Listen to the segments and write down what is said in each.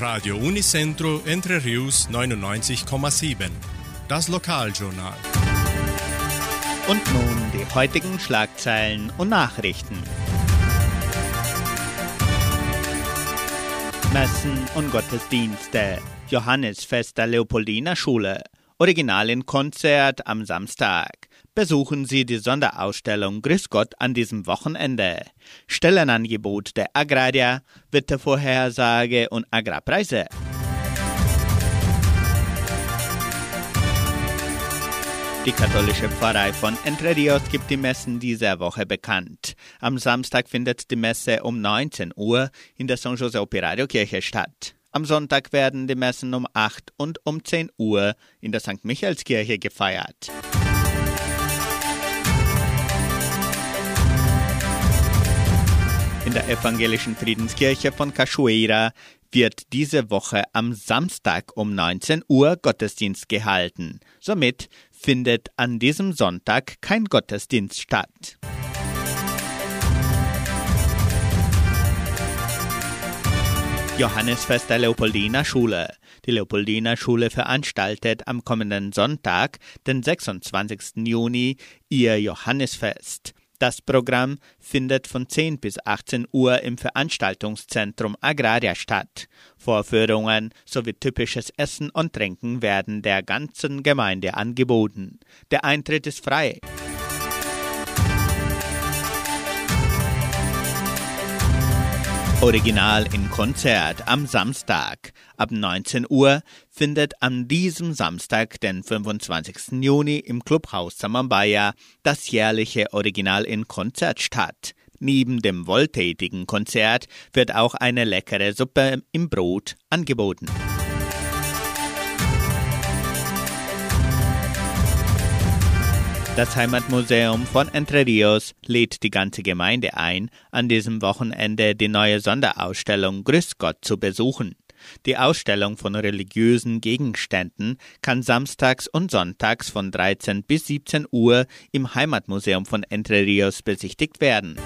Radio Unicentro Entre Rius 99,7. Das Lokaljournal. Und nun die heutigen Schlagzeilen und Nachrichten. Messen und Gottesdienste. Johannesfest der Leopoldiner Schule. Original in Konzert am Samstag. Besuchen Sie die Sonderausstellung Grüß Gott an diesem Wochenende. Stellenangebot der Agraria, Wettervorhersage und Agrarpreise. Die katholische Pfarrei von Entre Rios gibt die Messen dieser Woche bekannt. Am Samstag findet die Messe um 19 Uhr in der San Jose Operario Kirche statt. Am Sonntag werden die Messen um 8 und um 10 Uhr in der St. Michaelskirche gefeiert. In der evangelischen Friedenskirche von Cachoeira wird diese Woche am Samstag um 19 Uhr Gottesdienst gehalten. Somit findet an diesem Sonntag kein Gottesdienst statt. Johannesfest der Leopoldiner Schule. Die Leopoldiner Schule veranstaltet am kommenden Sonntag, den 26. Juni, ihr Johannesfest. Das Programm findet von 10 bis 18 Uhr im Veranstaltungszentrum Agraria statt. Vorführungen sowie typisches Essen und Trinken werden der ganzen Gemeinde angeboten. Der Eintritt ist frei. Original in Konzert am Samstag. Ab 19 Uhr findet an diesem Samstag, den 25. Juni, im Clubhaus Samambaya das jährliche Original in Konzert statt. Neben dem wohltätigen Konzert wird auch eine leckere Suppe im Brot angeboten. Das Heimatmuseum von Entre Rios lädt die ganze Gemeinde ein, an diesem Wochenende die neue Sonderausstellung Grüß Gott zu besuchen. Die Ausstellung von religiösen Gegenständen kann samstags und sonntags von 13 bis 17 Uhr im Heimatmuseum von Entre Rios besichtigt werden.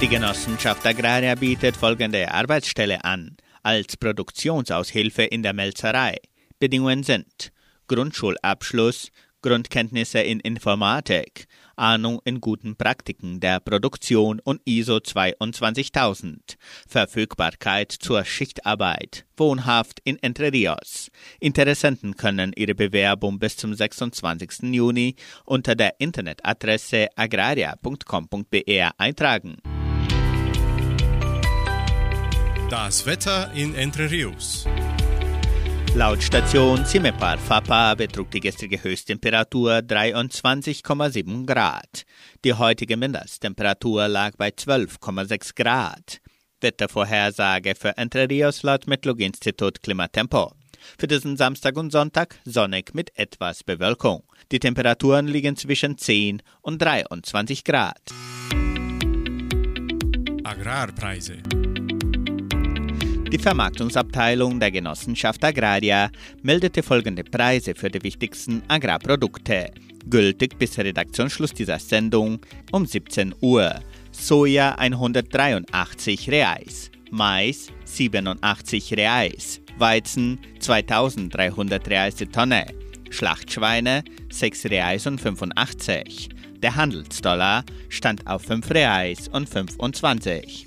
Die Genossenschaft Agraria bietet folgende Arbeitsstelle an als Produktionsaushilfe in der Melzerei. Bedingungen sind Grundschulabschluss, Grundkenntnisse in Informatik, Ahnung in guten Praktiken der Produktion und ISO 22000, Verfügbarkeit zur Schichtarbeit, wohnhaft in Entre Rios. Interessenten können ihre Bewerbung bis zum 26. Juni unter der Internetadresse agraria.com.br eintragen. Das Wetter in Entre Rios. Laut Station Cimepar Fapa betrug die gestrige Höchsttemperatur 23,7 Grad. Die heutige Mindesttemperatur lag bei 12,6 Grad. Wettervorhersage für Entre Rios laut Metlog-Institut Klimatempo. Für diesen Samstag und Sonntag sonnig mit etwas Bewölkung. Die Temperaturen liegen zwischen 10 und 23 Grad. Agrarpreise. Die Vermarktungsabteilung der Genossenschaft Agraria meldete folgende Preise für die wichtigsten Agrarprodukte. Gültig bis Redaktionsschluss dieser Sendung um 17 Uhr. Soja 183 Reais, Mais 87 Reais, Weizen 2300 Reais die Tonne, Schlachtschweine 6 Reais und 85. Der Handelsdollar stand auf 5 Reais und 25.